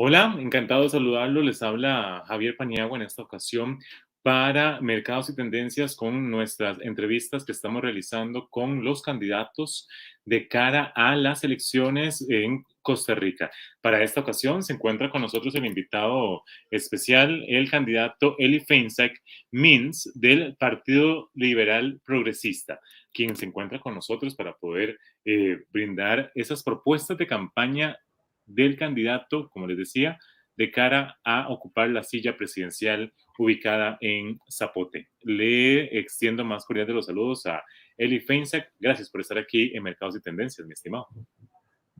Hola, encantado de saludarlo. Les habla Javier Paniagua en esta ocasión para Mercados y Tendencias con nuestras entrevistas que estamos realizando con los candidatos de cara a las elecciones en Costa Rica. Para esta ocasión se encuentra con nosotros el invitado especial, el candidato Eli Feinsack Mins del Partido Liberal Progresista, quien se encuentra con nosotros para poder eh, brindar esas propuestas de campaña del candidato, como les decía, de cara a ocupar la silla presidencial ubicada en Zapote. Le extiendo más cordial de los saludos a Eli Feinsack. Gracias por estar aquí en Mercados y Tendencias, mi estimado.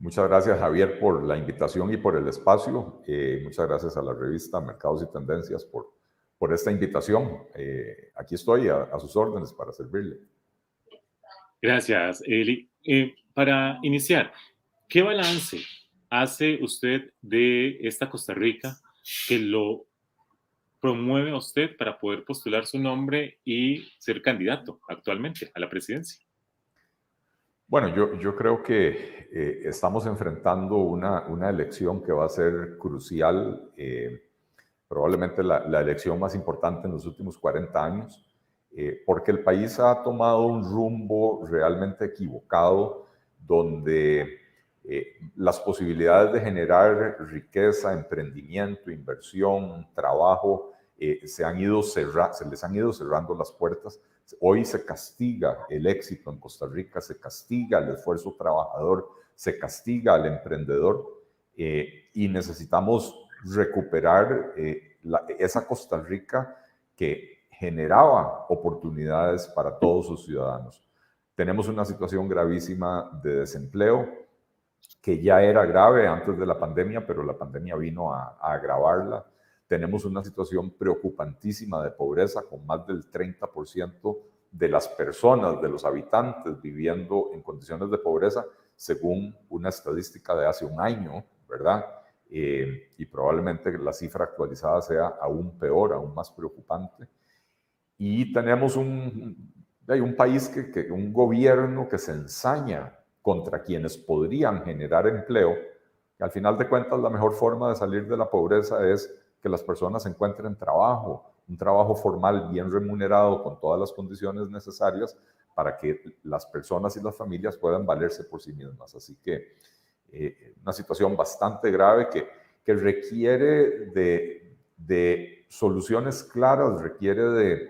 Muchas gracias, Javier, por la invitación y por el espacio. Eh, muchas gracias a la revista Mercados y Tendencias por, por esta invitación. Eh, aquí estoy a, sus órdenes para servirle. Gracias, Eli. Eh, para iniciar, ¿qué balance hace usted de esta Costa Rica que lo promueve a usted para poder postular su nombre y ser candidato actualmente a la presidencia? Bueno, yo, yo creo que eh, estamos enfrentando una, una, elección que va a ser crucial, eh, probablemente la, la, elección más importante en los últimos 40 años, eh, porque el país ha tomado un rumbo realmente equivocado, donde eh, las posibilidades de generar riqueza, emprendimiento, inversión, trabajo, eh, se, han ido se les han ido cerrando las puertas. Hoy se castiga el éxito en Costa Rica, se castiga el esfuerzo trabajador, se castiga al emprendedor eh, y necesitamos recuperar esa Costa Rica que generaba oportunidades para todos sus ciudadanos. Tenemos una situación gravísima de desempleo, que ya era grave antes de la pandemia, pero la pandemia vino a, agravarla. Tenemos una situación preocupantísima de pobreza, con más del 30% de las personas, de los habitantes viviendo en condiciones de pobreza, según una estadística de hace un año, ¿verdad? Eh, y probablemente la cifra actualizada sea aún peor, aún más preocupante. Y tenemos un, hay un país, que, un gobierno que se ensaña contra quienes podrían generar empleo, al final de cuentas la mejor forma de salir de la pobreza es que las personas encuentren trabajo, un trabajo formal bien remunerado con todas las condiciones necesarias para que las personas y las familias puedan valerse por sí mismas. Así que eh, una situación bastante grave que, que requiere de, de soluciones claras, requiere de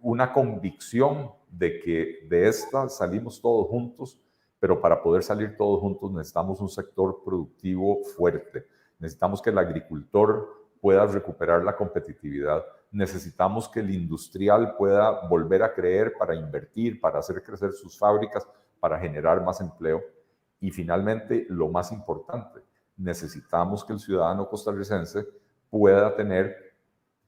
una convicción de que de esta salimos todos juntos pero para poder salir todos juntos necesitamos un sector productivo fuerte, necesitamos que el agricultor pueda recuperar la competitividad, necesitamos que el industrial pueda volver a creer para invertir, para hacer crecer sus fábricas, para generar más empleo. Y finalmente, lo más importante, necesitamos que el ciudadano costarricense pueda tener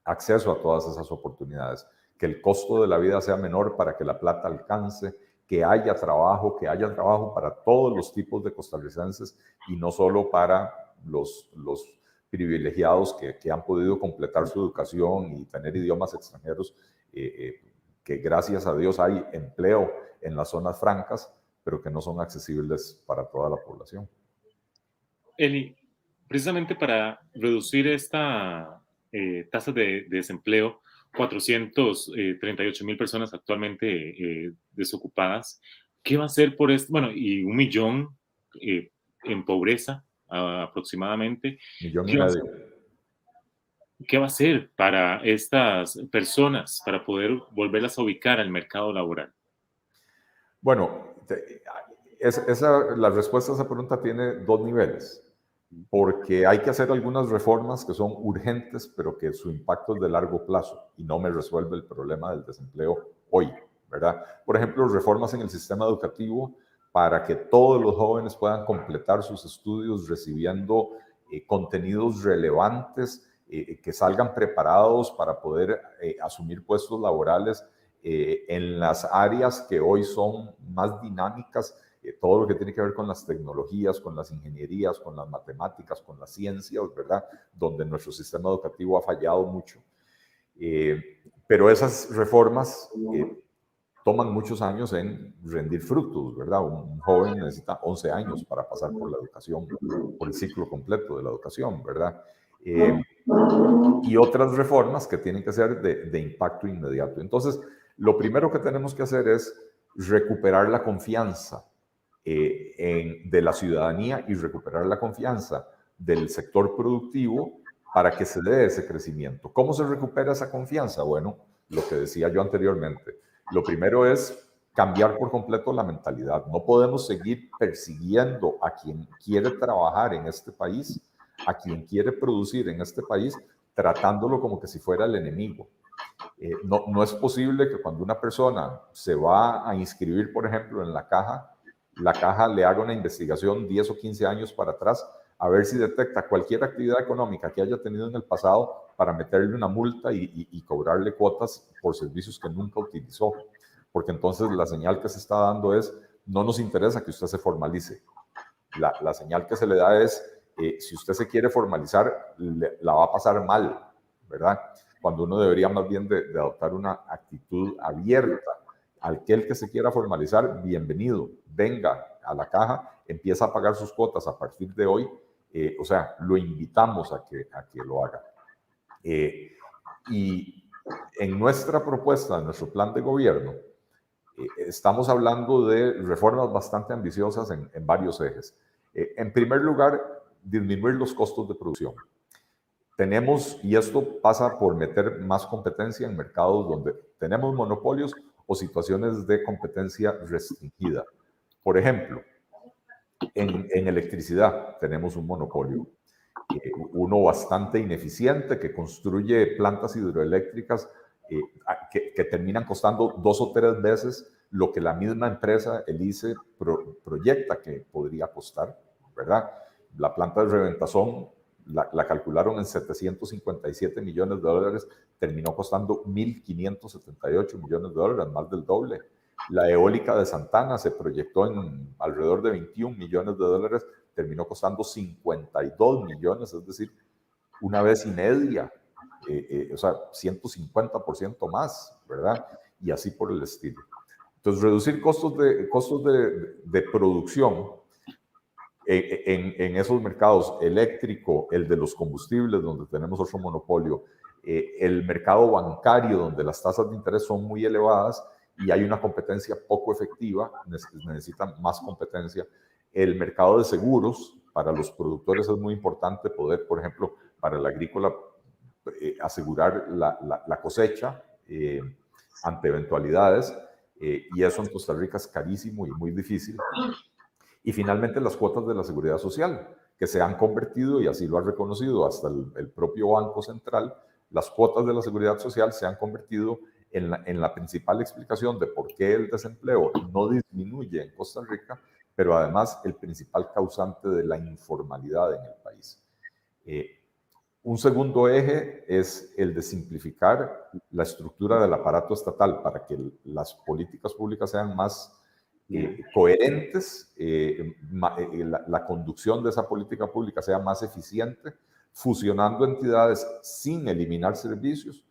acceso a todas esas oportunidades, que el costo de la vida sea menor para que la plata alcance, que haya trabajo, que haya trabajo para todos los tipos de costarricenses y no solo para los, los privilegiados que, que han podido completar su educación y tener idiomas extranjeros, eh, eh, que gracias a Dios hay empleo en las zonas francas, pero que no son accesibles para toda la población. Eli, precisamente para reducir esta eh, tasa de, de desempleo, 438 mil personas actualmente eh, desocupadas. ¿Qué va a hacer por esto? Bueno, y un millón eh, en pobreza aproximadamente. Millón ¿Qué, va ¿Qué va a hacer para estas personas para poder volverlas a ubicar al mercado laboral? Bueno, esa, la respuesta a esa pregunta tiene dos niveles porque hay que hacer algunas reformas que son urgentes, pero que su impacto es de largo plazo y no me resuelve el problema del desempleo hoy, ¿verdad? Por ejemplo, reformas en el sistema educativo para que todos los jóvenes puedan completar sus estudios recibiendo eh, contenidos relevantes, eh, que salgan preparados para poder eh, asumir puestos laborales en las áreas que hoy son más dinámicas todo lo que tiene que ver con las tecnologías, con las ingenierías, con las matemáticas, con las ciencias, ¿verdad? Donde nuestro sistema educativo ha fallado mucho. Eh, pero esas reformas eh, toman muchos años en rendir frutos, ¿verdad? Un joven necesita 11 años para pasar por la educación, por el ciclo completo de la educación, ¿verdad? Eh, y otras reformas que tienen que ser de, impacto inmediato. Entonces, lo primero que tenemos que hacer es recuperar la confianza eh, de la ciudadanía y recuperar la confianza del sector productivo para que se dé ese crecimiento. ¿Cómo se recupera esa confianza? Bueno, lo que decía yo anteriormente. Lo primero es cambiar por completo la mentalidad. No podemos seguir persiguiendo a quien quiere trabajar en este país, a quien quiere producir en este país, tratándolo como que si fuera el enemigo. Eh, no, no es posible que cuando una persona se va a inscribir, por ejemplo, en la caja, la caja le haga una investigación 10 o 15 años para atrás a ver si detecta cualquier actividad económica que haya tenido en el pasado para meterle una multa y, cobrarle cuotas por servicios que nunca utilizó. Porque entonces la señal que se está dando es, no nos interesa que usted se formalice. La, señal que se le da es, eh, si usted se quiere formalizar, la va a pasar mal, ¿verdad? Cuando uno debería más bien de, adoptar una actitud abierta. Al que se quiera formalizar, bienvenido, venga a la caja, empieza a pagar sus cuotas a partir de hoy eh, o sea, lo invitamos a que, a que lo haga. Eh, y en nuestra propuesta, en nuestro plan de gobierno, eh, estamos hablando de reformas bastante ambiciosas en, en varios ejes. en primer lugar, disminuir los costos de producción. Tenemos, y esto pasa por meter más competencia en mercados donde tenemos monopolios o situaciones de competencia restringida. Por ejemplo, en, electricidad tenemos un monopolio, eh, uno bastante ineficiente que construye plantas hidroeléctricas eh, que, terminan costando dos o tres veces lo que la misma empresa, el ICE, proyecta que podría costar, ¿verdad? La planta de Reventazón la, la, calcularon en 757 millones de dólares, terminó costando 1.578 millones de dólares, más del doble. La eólica de Santana se proyectó en alrededor de 21 millones de dólares, terminó costando 52 millones, es decir, una vez y media, eh, eh, o sea, 150% más, ¿verdad? Y así por el estilo. Entonces, reducir costos de, costos de, producción en, en, esos mercados eléctrico, el de los combustibles, donde tenemos otro monopolio, el mercado bancario, donde las tasas de interés son muy elevadas, y hay una competencia poco efectiva, necesitan más competencia. El mercado de seguros para los productores es muy importante poder, por ejemplo, para el agrícola, eh, asegurar la, cosecha eh, ante eventualidades, eh, y eso en Costa Rica es carísimo y muy difícil. Y finalmente las cuotas de la seguridad social, que se han convertido, y así lo ha reconocido hasta el, propio Banco Central, las cuotas de la seguridad social se han convertido en la, principal explicación de por qué el desempleo no disminuye en Costa Rica, pero además el principal causante de la informalidad en el país. Eh, un segundo eje es el de simplificar la estructura del aparato estatal para que las políticas públicas sean más eh, coherentes, eh, la, la, conducción de esa política pública sea más eficiente, fusionando entidades sin eliminar servicios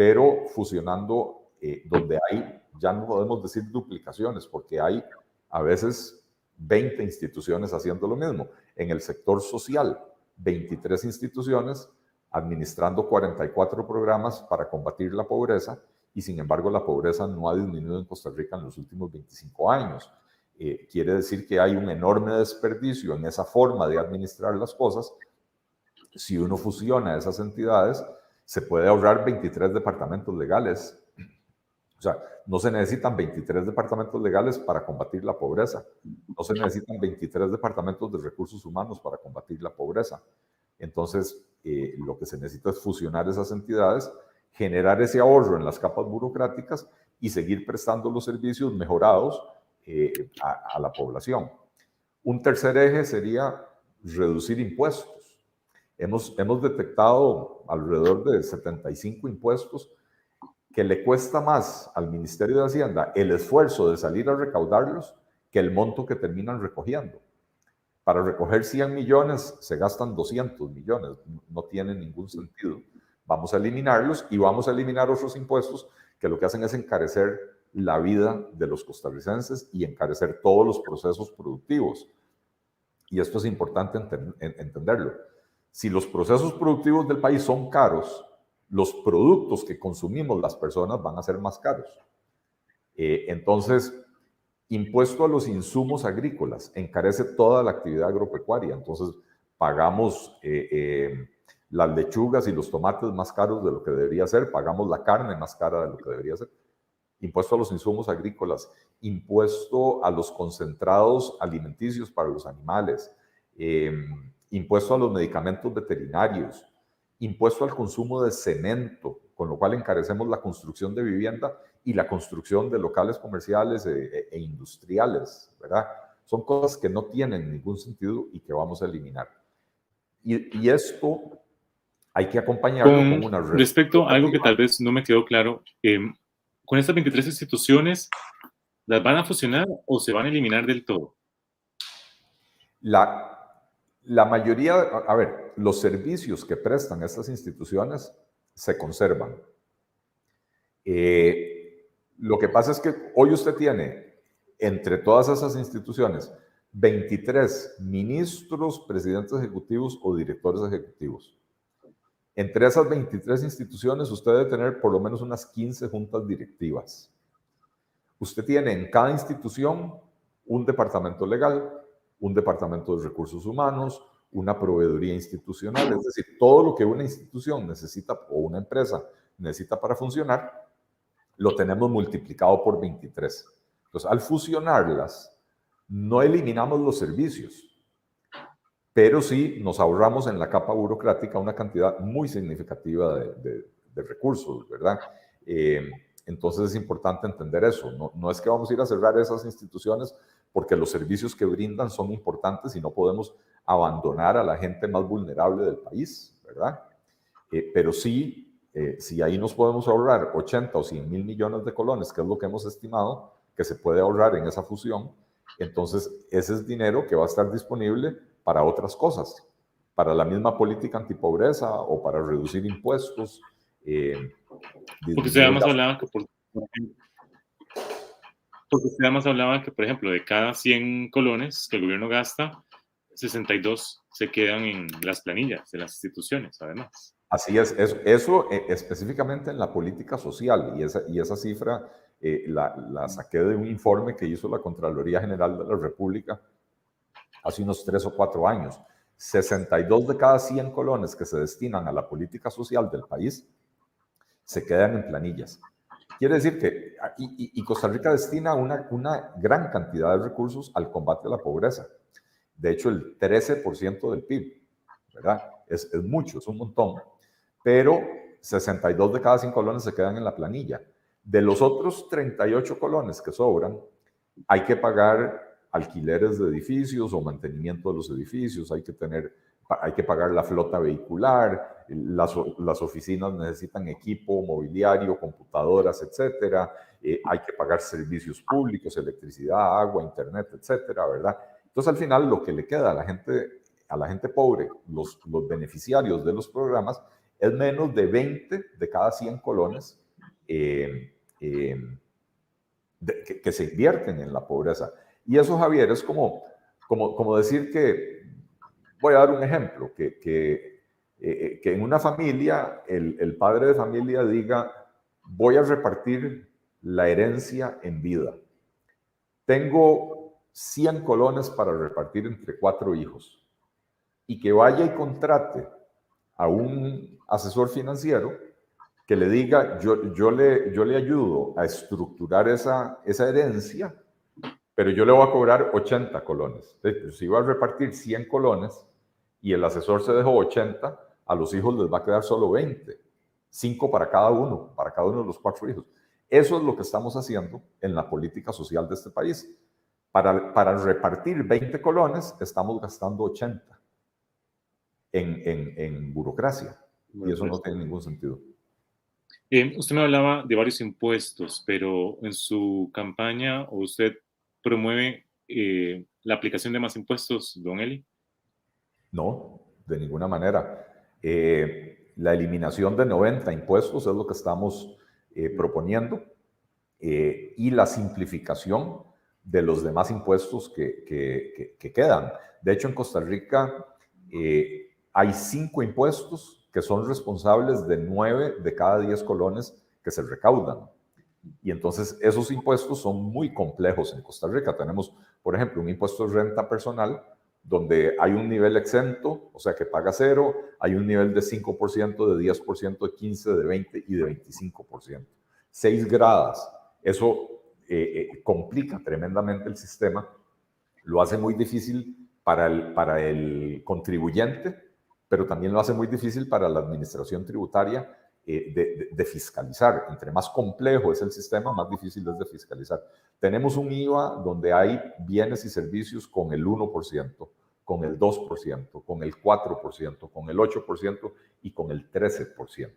pero fusionando eh, donde hay, ya no podemos decir duplicaciones, porque hay a veces 20 instituciones haciendo lo mismo. En el sector social, 23 instituciones administrando 44 programas para combatir la pobreza y sin embargo la pobreza no ha disminuido en Costa Rica en los últimos 25 años. Eh, quiere decir que hay un enorme desperdicio en esa forma de administrar las cosas. Si uno fusiona esas entidades, se puede ahorrar 23 departamentos legales. O sea, no se necesitan 23 departamentos legales para combatir la pobreza. No se necesitan 23 departamentos de recursos humanos para combatir la pobreza. Entonces, eh, lo que se necesita es fusionar esas entidades, generar ese ahorro en las capas burocráticas y seguir prestando los servicios mejorados eh, a la población. Un tercer eje sería reducir impuestos. Hemos, hemos detectado alrededor de 75 impuestos que le cuesta más al Ministerio de Hacienda el esfuerzo de salir a recaudarlos que el monto que terminan recogiendo. Para recoger 100 millones se gastan 200 millones, no tiene ningún sentido. Vamos a eliminarlos y vamos a eliminar otros impuestos que lo que hacen es encarecer la vida de los costarricenses y encarecer todos los procesos productivos. Y esto es importante entenderlo. Si los procesos productivos del país son caros, los productos que consumimos las personas van a ser más caros. Eh, entonces, impuesto a los insumos agrícolas encarece toda la actividad agropecuaria. Entonces, pagamos eh, eh, las lechugas y los tomates más caros de lo que debería ser, pagamos la carne más cara de lo que debería ser. Impuesto a los insumos agrícolas, impuesto a los concentrados alimenticios para los animales, impuesto a los medicamentos veterinarios, impuesto al consumo de cemento, con lo cual encarecemos la construcción de vivienda y la construcción de locales comerciales e, e, e industriales, ¿verdad? Son cosas que no tienen ningún sentido y que vamos a eliminar. Y, esto hay que acompañarlo con, una... Respecto a algo que tal vez no me quedó claro, em, con estas 23 instituciones, ¿las van a fusionar o se van a eliminar del todo? La, la mayoría, a ver, los servicios que prestan estas instituciones se conservan. Eh, lo que pasa es que hoy usted tiene entre todas esas instituciones 23 ministros, presidentes ejecutivos o directores ejecutivos. Entre esas 23 instituciones usted debe tener por lo menos unas 15 juntas directivas. Usted tiene en cada institución un departamento legal, un departamento de recursos humanos, una proveeduría institucional, es decir, todo lo que una institución necesita o una empresa necesita para funcionar, lo tenemos multiplicado por 23. Entonces, al fusionarlas, no eliminamos los servicios, pero sí nos ahorramos en la capa burocrática una cantidad muy significativa de, recursos, ¿verdad? Eh, entonces es importante entender eso. No, es que vamos a ir a cerrar esas instituciones porque los servicios que brindan son importantes y no podemos abandonar a la gente más vulnerable del país, ¿verdad? Eh, pero sí, eh, si ahí nos podemos ahorrar 80 o 100 mil millones de colones, que es lo que hemos estimado que se puede ahorrar en esa fusión, entonces ese es dinero que va a estar disponible para otras cosas, para la misma política antipobreza o para reducir impuestos. Eh, porque usted además hablaba que, por, porque usted además hablaba que, por ejemplo, de cada 100 colones que el gobierno gasta, 62 se quedan en las planillas de las instituciones, además. Así es, eso, eh, específicamente en la política social, y esa, y esa cifra eh, la, la, saqué de un informe que hizo la Contraloría General de la República hace unos tres o cuatro años. 62 de cada 100 colones que se destinan a la política social del país se quedan en planillas. Quiere decir que, y, y Costa Rica destina una, una gran cantidad de recursos al combate a la pobreza de hecho el 13% del PIB, ¿verdad? Es, es, mucho, es un montón, pero 62 de cada 100 colones se quedan en la planilla. De los otros 38 colones que sobran, hay que pagar alquileres de edificios o mantenimiento de los edificios, hay que tener hay que pagar la flota vehicular, las, las oficinas necesitan equipo mobiliario, computadoras, etcétera, eh, hay que pagar servicios públicos, electricidad, agua, internet, etcétera, ¿verdad? Entonces, al final, lo que le queda a la gente, a la gente pobre, los, los beneficiarios de los programas, es menos de 20 de cada 100 colones eh, eh, que, se invierten en la pobreza. Y eso, Javier, es como, como, como decir que, voy a dar un ejemplo, que, que, eh, que en una familia el, el padre de familia diga, voy a repartir la herencia en vida. Tengo 100 colones para repartir entre cuatro hijos y que vaya y contrate a un asesor financiero que le diga, yo, yo, le, yo le ayudo a estructurar esa, esa herencia, pero yo le voy a cobrar 80 colones. Entonces, si va a repartir 100 colones y el asesor se dejó 80, a los hijos les va a quedar solo 20, 5 para cada uno, para cada uno de los cuatro hijos. Eso es lo que estamos haciendo en la política social de este país. Para, para repartir 20 colones estamos gastando 80 en, en, en burocracia. y eso no tiene ningún sentido. Eh, usted me hablaba de varios impuestos, pero en su campaña usted promueve eh, la aplicación de más impuestos, don Eli. No, de ninguna manera. Eh, la eliminación de 90 impuestos es lo que estamos proponiendo. y la simplificación de los demás impuestos que, que, quedan. De hecho, en Costa Rica hay cinco impuestos que son responsables de nueve de cada diez colones que se recaudan. Y entonces esos impuestos son muy complejos en Costa Rica. Tenemos, por ejemplo, un impuesto de renta personal donde hay un nivel exento, o sea que paga cero, hay un nivel de 5%, de 10%, de 15%, de 20% y de 25%. Seis gradas. Eso eh, eh, complica tremendamente el sistema, lo hace muy difícil para el, para el contribuyente, pero también lo hace muy difícil para la administración tributaria eh, de, fiscalizar. Entre más complejo es el sistema, más difícil es de fiscalizar. Tenemos un IVA donde hay bienes y servicios con el 1%, con el 2%, con el 4%, con el 8% y con el 13%.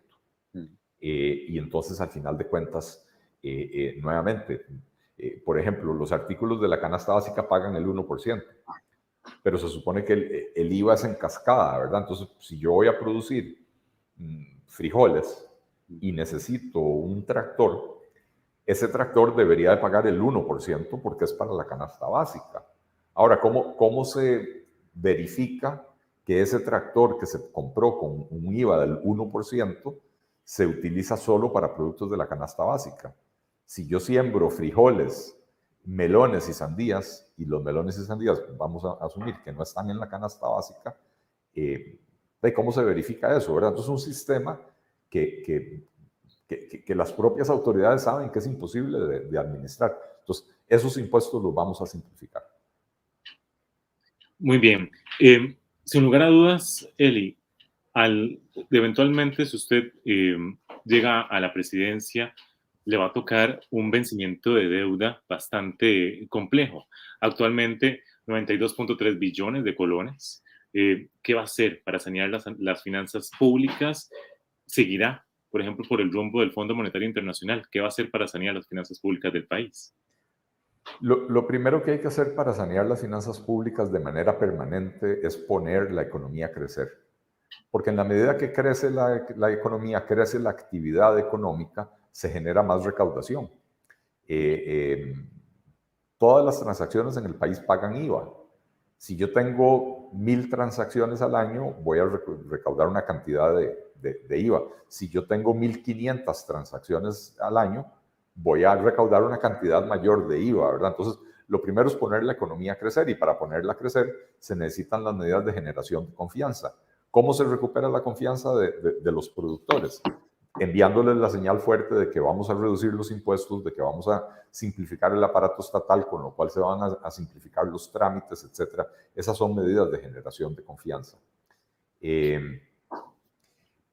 Mm. Eh, y entonces, al final de cuentas, eh, nuevamente, por ejemplo, los artículos de la canasta básica pagan el 1%, pero se supone que el, el IVA es en cascada, ¿verdad? Entonces, si yo voy a producir mm, frijoles y necesito un tractor, ese tractor debería de pagar el 1% porque es para la canasta básica. Ahora, ¿cómo, cómo se verifica que ese tractor que se compró con un IVA del 1% se utiliza solo para productos de la canasta básica? Si yo siembro frijoles, melones y sandías, y los melones y sandías vamos a asumir que no están en la canasta básica, eh, de cómo se verifica eso, ¿verdad? Entonces, un sistema que, que, que, las propias autoridades saben que es imposible de, administrar. Entonces, esos impuestos los vamos a simplificar. Muy bien. Eh, sin lugar a dudas, Eli, al, eventualmente si usted eh, llega a la presidencia, le va a tocar un vencimiento de deuda bastante complejo. Actualmente, 92.3 billones de colones. Eh, ¿qué va a hacer para sanear las, finanzas públicas? ¿Seguirá, por ejemplo, por el rumbo del Fondo Monetario Internacional? ¿Qué va a hacer para sanear las finanzas públicas del país? Lo, primero que hay que hacer para sanear las finanzas públicas de manera permanente es poner la economía a crecer. Porque en la medida que crece la, economía, crece la actividad económica, se genera más recaudación. Eh, eh, todas las transacciones en el país pagan IVA. Si yo tengo mil transacciones al año, voy a recaudar una cantidad de, IVA. Si yo tengo 1.500 transacciones al año, voy a recaudar una cantidad mayor de IVA, ¿verdad? Entonces, lo primero es poner la economía a crecer y para ponerla a crecer se necesitan las medidas de generación de confianza. ¿Cómo se recupera la confianza de los productores? Enviándoles la señal fuerte de que vamos a reducir los impuestos, de que vamos a simplificar el aparato estatal, con lo cual se van a, simplificar los trámites, etcétera. Esas son medidas de generación de confianza. Eh,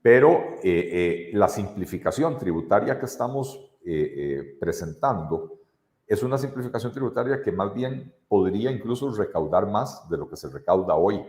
pero eh, eh, la simplificación tributaria que estamos presentando es una simplificación tributaria que más bien podría incluso recaudar más de lo que se recauda hoy.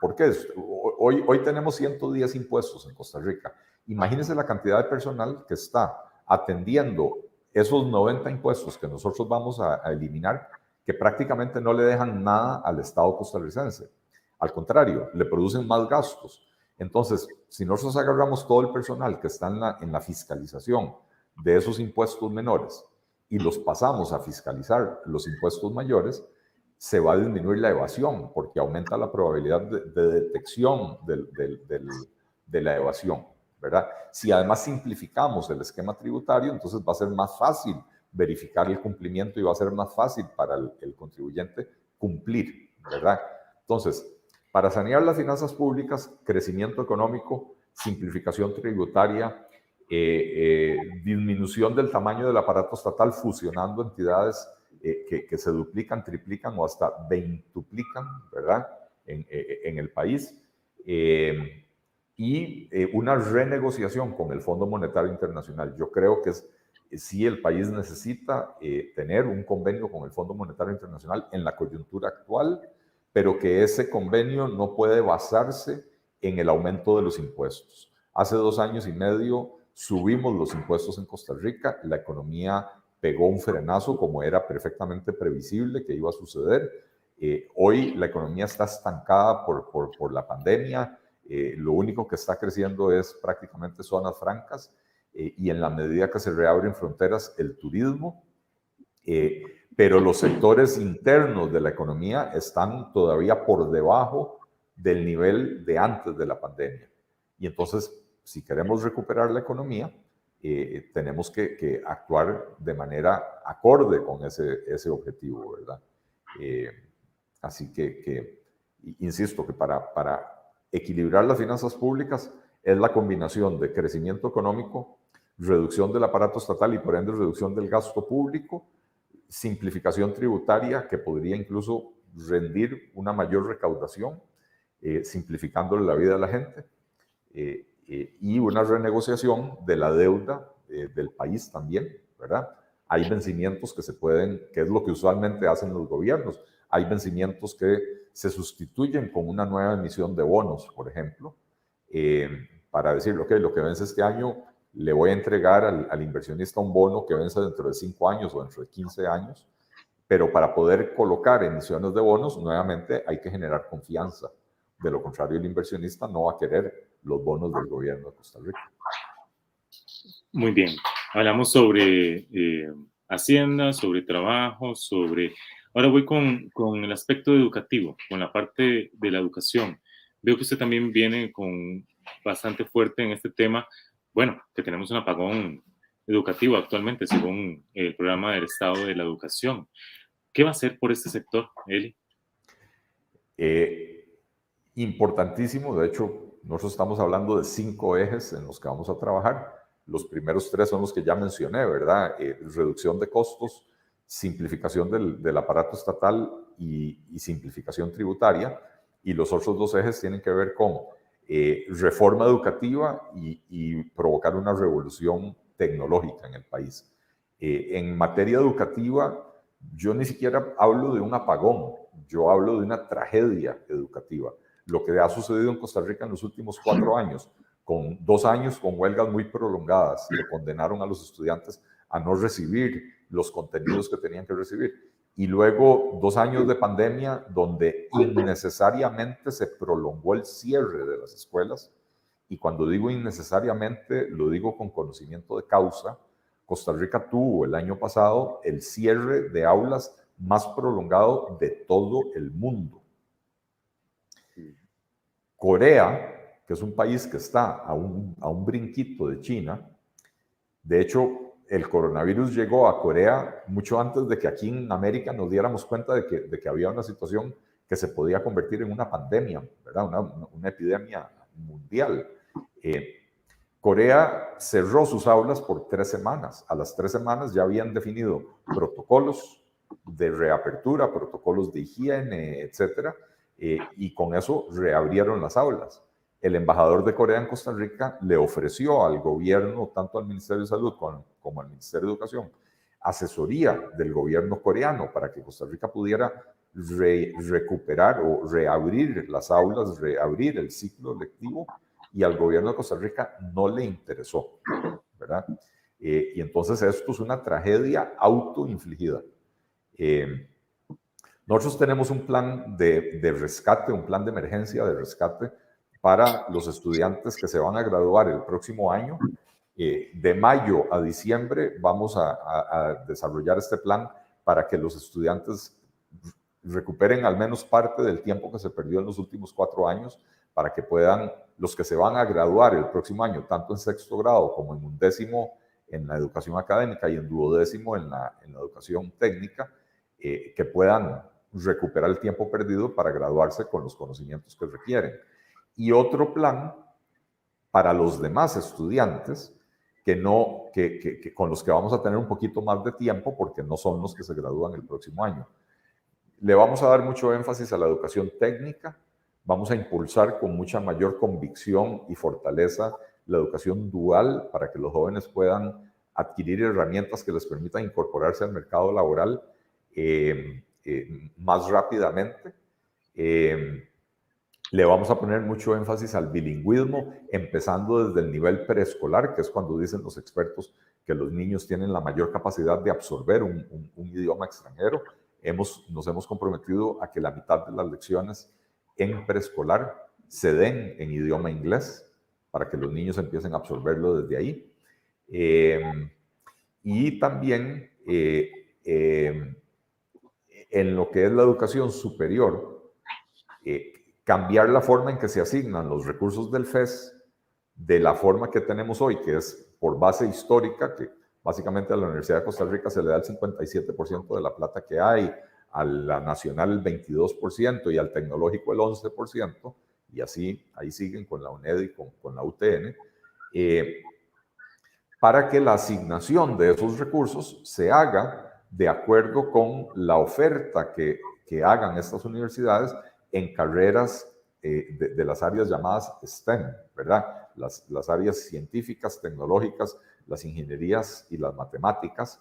¿Por qué? Hoy, hoy tenemos 110 impuestos en Costa Rica Imagínense la cantidad de personal que está atendiendo esos 90 impuestos que nosotros vamos a, eliminar, que prácticamente no le dejan nada al Estado costarricense. Al contrario, le producen más gastos. Entonces, si nosotros agarramos todo el personal que está en la, en la fiscalización de esos impuestos menores y los pasamos a fiscalizar los impuestos mayores, se va a disminuir la evasión porque aumenta la probabilidad de, detección de la evasión. ¿Verdad? Si además simplificamos el esquema tributario, entonces va a ser más fácil verificar el cumplimiento y va a ser más fácil para el, contribuyente cumplir, ¿verdad? Entonces, para sanear las finanzas públicas, crecimiento económico, simplificación tributaria, eh, eh, disminución del tamaño del aparato estatal, fusionando entidades eh, que, se duplican, triplican o hasta veintuplican, ¿verdad? En, en el país y eh, una renegociación con el Fondo Monetario Internacional. Yo creo que es, sí el país necesita eh, tener un convenio con el Fondo Monetario Internacional en la coyuntura actual, pero que ese convenio no puede basarse en el aumento de los impuestos. Hace dos años y medio subimos los impuestos en Costa Rica, la economía pegó un frenazo como era perfectamente previsible que iba a suceder. Eh, hoy la economía está estancada por, por la pandemia, eh, lo único que está creciendo es prácticamente zonas francas eh, y en la medida que se reabren fronteras, el turismo. Eh, pero los sectores internos de la economía están todavía por debajo del nivel de antes de la pandemia. Y entonces, si queremos recuperar la economía, eh, tenemos que, actuar de manera acorde con ese, ese objetivo, ¿verdad? Eh, así que, insisto, que para, para equilibrar las finanzas públicas es la combinación de crecimiento económico, reducción del aparato estatal y por ende reducción del gasto público, simplificación tributaria que podría incluso rendir una mayor recaudación, eh, simplificándole la vida a la gente, eh, eh, y una renegociación de la deuda del país también. Hay vencimientos que se pueden, que es lo que usualmente hacen los gobiernos, hay vencimientos que se sustituyen con una nueva emisión de bonos, por ejemplo, para decir, ok, lo que vence este año le voy a entregar al, inversionista un bono que vence dentro de 5 años o dentro de 15 años, pero para poder colocar emisiones de bonos, nuevamente hay que generar confianza. De lo contrario, el inversionista no va a querer los bonos del gobierno de Costa Rica. Muy bien. Hablamos sobre eh, Hacienda, sobre trabajo, sobre... Ahora voy con, con el aspecto educativo, con la parte de la educación. Veo que usted también viene con bastante fuerte en este tema bueno, que tenemos un apagón educativo actualmente, según el programa del Estado de la Educación. ¿Qué va a hacer por este sector, Eli? Eh, importantísimo, de hecho, nosotros estamos hablando de cinco ejes en los que vamos a trabajar. Los primeros tres son los que ya mencioné, ¿verdad? Eh, reducción de costos, simplificación del, aparato estatal y, y, simplificación tributaria. Y los otros dos ejes tienen que ver con eh, reforma educativa y, provocar una revolución tecnológica en el país. Eh, en materia educativa, yo ni siquiera hablo de un apagón, yo hablo de una tragedia educativa. Lo que ha sucedido en Costa Rica en los últimos cuatro años, con dos años con huelgas muy prolongadas que condenaron a los estudiantes a no recibir los contenidos que tenían que recibir y luego dos años de pandemia donde innecesariamente se prolongó el cierre de las escuelas. Y cuando digo innecesariamente, lo digo con conocimiento de causa. Costa Rica tuvo el año pasado el cierre de aulas más prolongado de todo el mundo. Corea, que es un país que está a un, a un brinquito de China, de hecho, el coronavirus llegó a Corea mucho antes de que aquí en América nos diéramos cuenta de que, había una situación que se podía convertir en una pandemia, ¿verdad? Una, una epidemia mundial. Eh, Corea cerró sus aulas por tres semanas. A las tres semanas ya habían definido protocolos de reapertura, protocolos de higiene, etcétera, eh, y con eso reabrieron las aulas el embajador de Corea en Costa Rica le ofreció al gobierno, tanto al Ministerio de Salud como, al Ministerio de Educación, asesoría del gobierno coreano para que Costa Rica pudiera recuperar o reabrir las aulas, reabrir el ciclo lectivo, y al gobierno de Costa Rica no le interesó, ¿verdad? Eh, y entonces esto es una tragedia autoinfligida. Eh, nosotros tenemos un plan de, de rescate, un plan de emergencia de rescate para los estudiantes que se van a graduar el próximo año. Eh, de mayo a diciembre vamos a, desarrollar este plan para que los estudiantes recuperen al menos parte del tiempo que se perdió en los últimos cuatro años, para que puedan, los que se van a graduar el próximo año, tanto en sexto grado como en undécimo en la educación académica y en duodécimo en la, educación técnica, eh, que puedan recuperar el tiempo perdido para graduarse con los conocimientos que requieren y otro plan para los demás estudiantes que no, que, con los que vamos a tener un poquito más de tiempo porque no son los que se gradúan el próximo año. Le vamos a dar mucho énfasis a la educación técnica, vamos a impulsar con mucha mayor convicción y fortaleza la educación dual para que los jóvenes puedan adquirir herramientas que les permitan incorporarse al mercado laboral eh, eh, más rápidamente. Eh, le vamos a poner mucho énfasis al bilingüismo, empezando desde el nivel preescolar, que es cuando dicen los expertos que los niños tienen la mayor capacidad de absorber un, idioma extranjero. Hemos, nos hemos comprometido a que la mitad de las lecciones en preescolar se den en idioma inglés para que los niños empiecen a absorberlo desde ahí. Em, y también eh, em, en lo que es la educación superior, eh, cambiar la forma en que se asignan los recursos del FES de la forma que tenemos hoy, que es por base histórica, que básicamente a la Universidad de Costa Rica se le da el 57% de la plata que hay, a la nacional el 22% y al tecnológico el 11%, y así ahí siguen con la UNED y con, la UTN, eh, para que la asignación de esos recursos se haga de acuerdo con la oferta que, que hagan estas universidades en carreras eh, de, las áreas llamadas STEM, ¿verdad? Las, las áreas científicas, tecnológicas, las ingenierías y las matemáticas,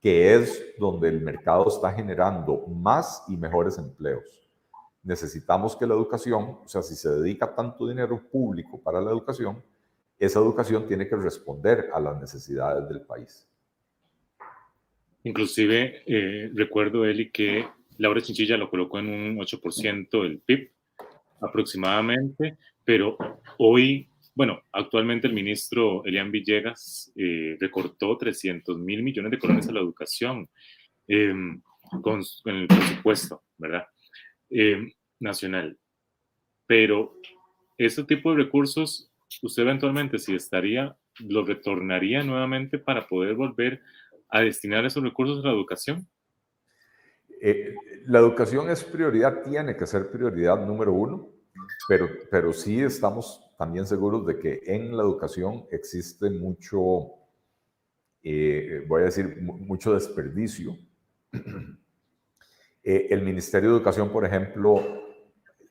que es donde el mercado está generando más y mejores empleos. Necesitamos que la educación, o sea, si se dedica tanto dinero público para la educación, esa educación tiene que responder a las necesidades del país. Inclusive, eh, recuerdo, Eli, que Laura Chinchilla lo colocó en un 8% del PIB aproximadamente, pero hoy, bueno, actualmente el ministro Elian Villegas eh, recortó 300 mil millones de colones a la educación em, con, el presupuesto, ¿verdad? Em, nacional. Pero ese tipo de recursos, usted eventualmente si estaría, lo retornaría nuevamente para poder volver a destinar esos recursos a la educación. Eh, la educación es prioridad, tiene que ser prioridad número uno, pero, pero sí estamos también seguros de que en la educación existe mucho, eh, voy a decir, mucho desperdicio. Eh, el Ministerio de Educación, por ejemplo,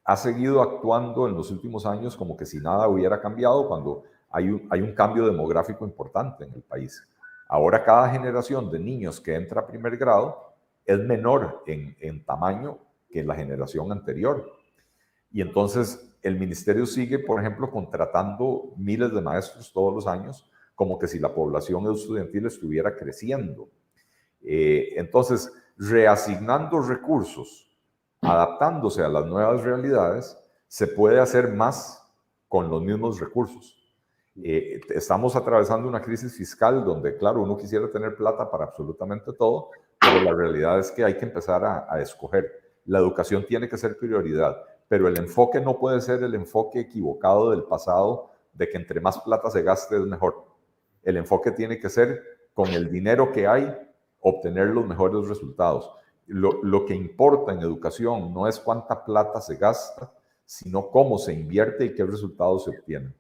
ha seguido actuando en los últimos años como que si nada hubiera cambiado cuando hay un, hay un cambio demográfico importante en el país. Ahora cada generación de niños que entra a primer grado es menor en, tamaño que la generación anterior. Y entonces el ministerio sigue, por ejemplo, contratando miles de maestros todos los años, como que si la población estudiantil estuviera creciendo. Eh, entonces, reasignando recursos, adaptándose a las nuevas realidades, se puede hacer más con los mismos recursos. Eh, estamos atravesando una crisis fiscal donde, claro, uno quisiera tener plata para absolutamente todo, pero la realidad es que hay que empezar a, escoger. La educación tiene que ser prioridad, pero el enfoque no puede ser el enfoque equivocado del pasado de que entre más plata se gaste es mejor. El enfoque tiene que ser con el dinero que hay, obtener los mejores resultados. Lo, lo, que importa en educación no es cuánta plata se gasta, sino cómo se invierte y qué resultados se obtienen.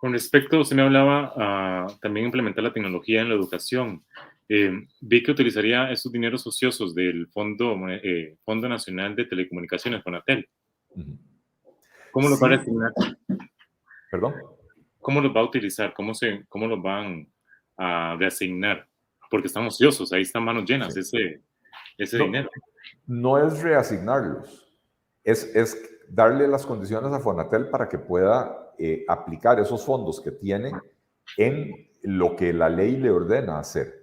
Con respecto, usted me hablaba ah, también implementar la tecnología en la educación. Eh, vi que utilizaría esos dineros ociosos del Fondo, eh, Fondo Nacional de Telecomunicaciones, Fonatel. ¿Cómo los va a destinar? ¿Perdón? ¿Cómo los va a utilizar? ¿Cómo, se, cómo los van a reasignar? Porque están ociosos, ahí están manos llenas ese, ese dinero. No es reasignarlos, es, es darle las condiciones a Fonatel para que pueda eh, aplicar esos fondos que tiene en lo que la ley le ordena hacer.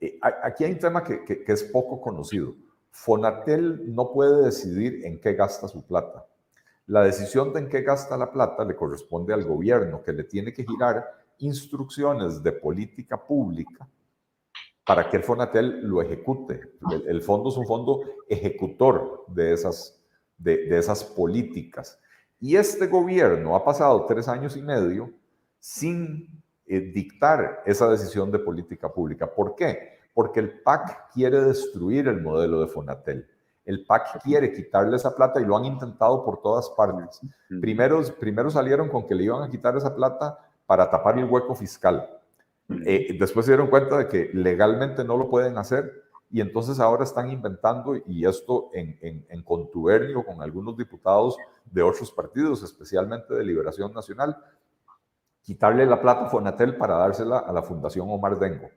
Eh, aquí hay un tema que, es poco conocido. Fonatel no puede decidir en qué gasta su plata. La decisión de en qué gasta la plata le corresponde al gobierno, que le tiene que girar instrucciones de política pública para que el Fonatel lo ejecute. El, fondo es un fondo ejecutor de esas, de, esas políticas. Y este gobierno ha pasado tres años y medio sin eh, dictar esa decisión de política pública. ¿Por qué? Porque el PAC quiere destruir el modelo de Fonatel. El PAC quiere quitarle esa plata y lo han intentado por todas partes. Primero, primero salieron con que le iban a quitar esa plata para tapar el hueco fiscal. Eh, después se dieron cuenta de que legalmente no lo pueden hacer y entonces ahora están inventando, y esto en, en, en, contubernio con algunos diputados de otros partidos, especialmente de Liberación Nacional, quitarle la plata a Fonatel para dársela a la Fundación Omar Dengo,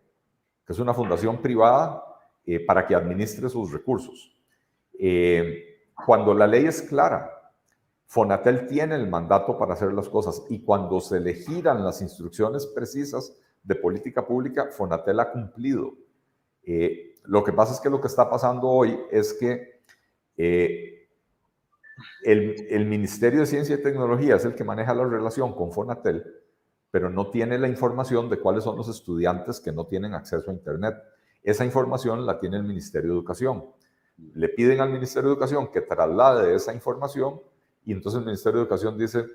que es una fundación privada eh, para que administre sus recursos. Eh, cuando la ley es clara, Fonatel tiene el mandato para hacer las cosas y cuando se le giran las instrucciones precisas de política pública, Fonatel ha cumplido. Eh, lo que pasa es que lo que está pasando hoy es que el, el Ministerio de Ciencia y Tecnología es el que maneja la relación con Fonatel, pero no tiene la información de cuáles son los estudiantes que no tienen acceso a Internet. Esa información la tiene el Ministerio de Educación. Le piden al Ministerio de Educación que traslade esa información y entonces el Ministerio de Educación dice,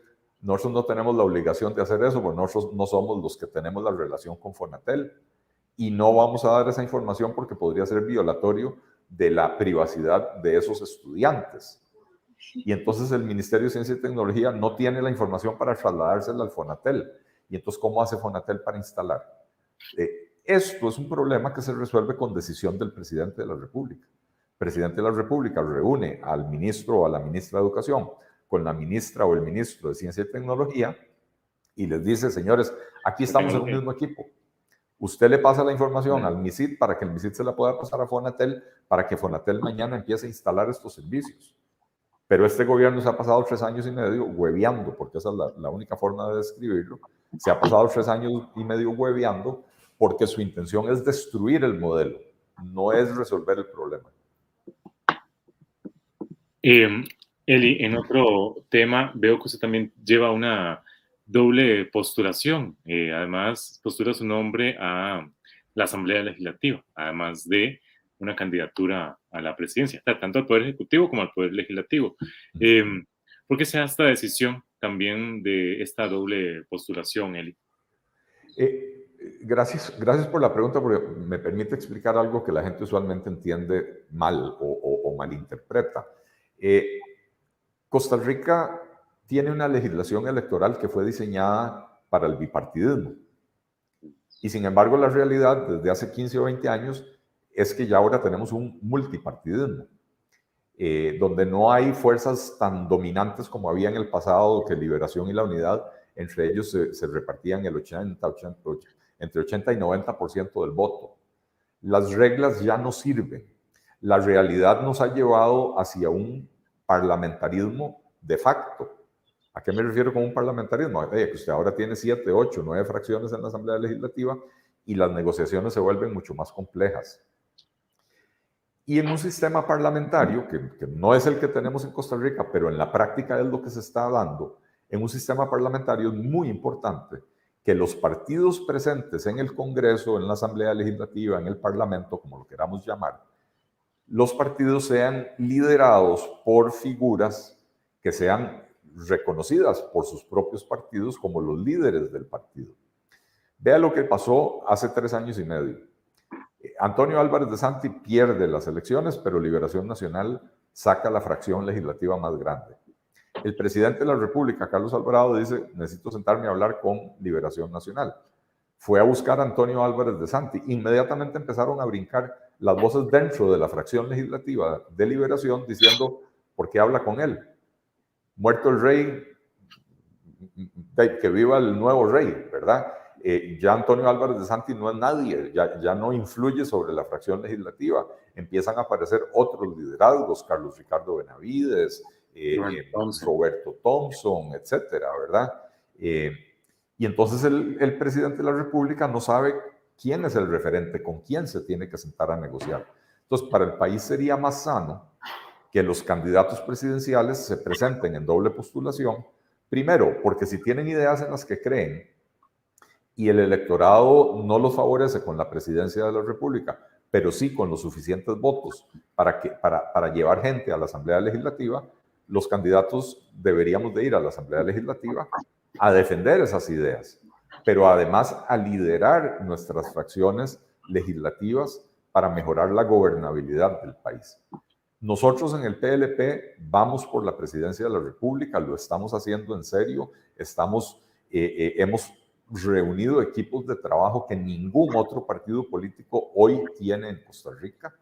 nosotros no tenemos la obligación de hacer eso, porque nosotros no somos los que tenemos la relación con Fonatel y no vamos a dar esa información porque podría ser violatorio de la privacidad de esos estudiantes. Y entonces el Ministerio de Ciencia y Tecnología no tiene la información para trasladársela al Fonatel. Y entonces, ¿cómo hace Fonatel para instalar? Eh, esto es un problema que se resuelve con decisión del presidente de la República. El presidente de la República reúne al ministro o a la ministra de Educación con la ministra o el ministro de Ciencia y Tecnología y les dice, señores, aquí estamos en un mismo equipo. Usted le pasa la información al MISID para que el MISID se la pueda pasar a Fonatel para que Fonatel mañana empiece a instalar estos servicios. Pero este gobierno se ha pasado tres años y medio hueveando, porque esa es la, única forma de describirlo. Se ha pasado tres años y medio hueveando porque su intención es destruir el modelo, no es resolver el problema. Eh, Eli, en otro tema, veo que usted también lleva una doble postulación. Eh, además, postula su nombre a la Asamblea Legislativa, además de una candidatura a la presidencia, tanto al Poder Ejecutivo como al Poder Legislativo. Eh, ¿Por qué se da esta decisión también de esta doble postulación, Eli? Eh, gracias, gracias por la pregunta, porque me permite explicar algo que la gente usualmente entiende mal o, o malinterpreta. Eh, Costa Rica tiene una legislación electoral que fue diseñada para el bipartidismo. Y sin embargo, la realidad desde hace 15 o 20 años es que ya ahora tenemos un multipartidismo, eh, donde no hay fuerzas tan dominantes como había en el pasado, que Liberación y la Unidad, entre ellos se, repartían el 80, 80, entre 80 y 90% del voto. Las reglas ya no sirven. La realidad nos ha llevado hacia un parlamentarismo de facto. ¿A qué me refiero con un parlamentarismo? que usted ahora tiene siete, ocho, nueve fracciones en la Asamblea Legislativa y las negociaciones se vuelven mucho más complejas. Y en un sistema parlamentario, que, que, no es el que tenemos en Costa Rica, pero en la práctica es lo que se está dando, en un sistema parlamentario es muy importante que los partidos presentes en el Congreso, en la Asamblea Legislativa, en el Parlamento, como lo queramos llamar, los partidos sean liderados por figuras que sean reconocidas por sus propios partidos como los líderes del partido. Vea lo que pasó hace tres años y medio. Antonio Álvarez de Santi pierde las elecciones, pero Liberación Nacional saca la fracción legislativa más grande. El presidente de la República, Carlos Alvarado, dice, necesito sentarme a hablar con Liberación Nacional. Fue a buscar a Antonio Álvarez de Santi. Inmediatamente empezaron a brincar las voces dentro de la fracción legislativa de liberación diciendo, ¿por qué habla con él? Muerto el rey, que viva el nuevo rey, ¿verdad? Eh, ya Antonio Álvarez de Santi no es nadie, ya, ya no influye sobre la fracción legislativa. Empiezan a aparecer otros liderazgos, Carlos Ricardo Benavides, eh, eh, Roberto Thompson, etcétera, ¿verdad? y entonces el, el presidente de la República no sabe quién es el referente, con quién se tiene que sentar a negociar. Entonces, para el país sería más sano que los candidatos presidenciales se presenten en doble postulación, primero, porque si tienen ideas en las que creen y el electorado no los favorece con la presidencia de la República, pero sí con los suficientes votos para, que, para, para llevar gente a la Asamblea Legislativa, los candidatos deberíamos de ir a la Asamblea Legislativa a defender esas ideas pero además a liderar nuestras fracciones legislativas para mejorar la gobernabilidad del país. Nosotros en el PLP vamos por la presidencia de la República, lo estamos haciendo en serio, estamos, eh, eh, hemos reunido equipos de trabajo que ningún otro partido político hoy tiene en Costa Rica.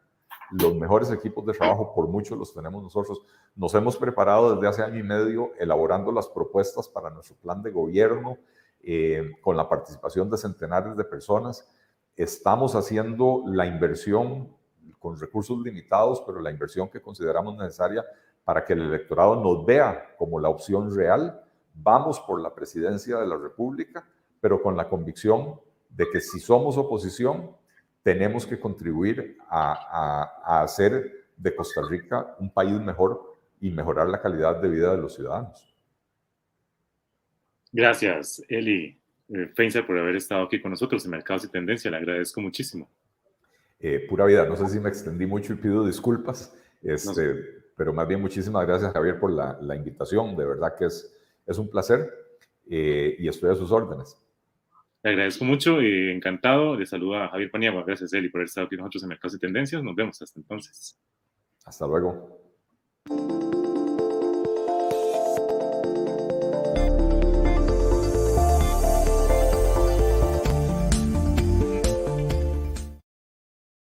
Los mejores equipos de trabajo, por mucho, los tenemos nosotros. Nos hemos preparado desde hace año y medio elaborando las propuestas para nuestro plan de gobierno, eh, con la participación de centenares de personas. Estamos haciendo la inversión con recursos limitados, pero la inversión que consideramos necesaria para que el electorado nos vea como la opción real. Vamos por la presidencia de la República, pero con la convicción de que si somos oposición, tenemos que contribuir a, a hacer de Costa Rica un país mejor y mejorar la calidad de vida de los ciudadanos. Gracias, Eli. eh, por haber estado aquí con nosotros en Mercados y Tendencia. Le agradezco muchísimo. Eh, pura vida, no sé si me extendí mucho y pido disculpas, este, pero más bien muchísimas gracias Javier por la, la invitación, de verdad que es, es un placer eh, y estoy a sus órdenes. Le agradezco mucho y encantado. Le saluda a Javier Paniagua. Gracias, Eli, por haber estado aquí nosotros en Mercados y Tendencias. Nos vemos hasta entonces. Hasta luego.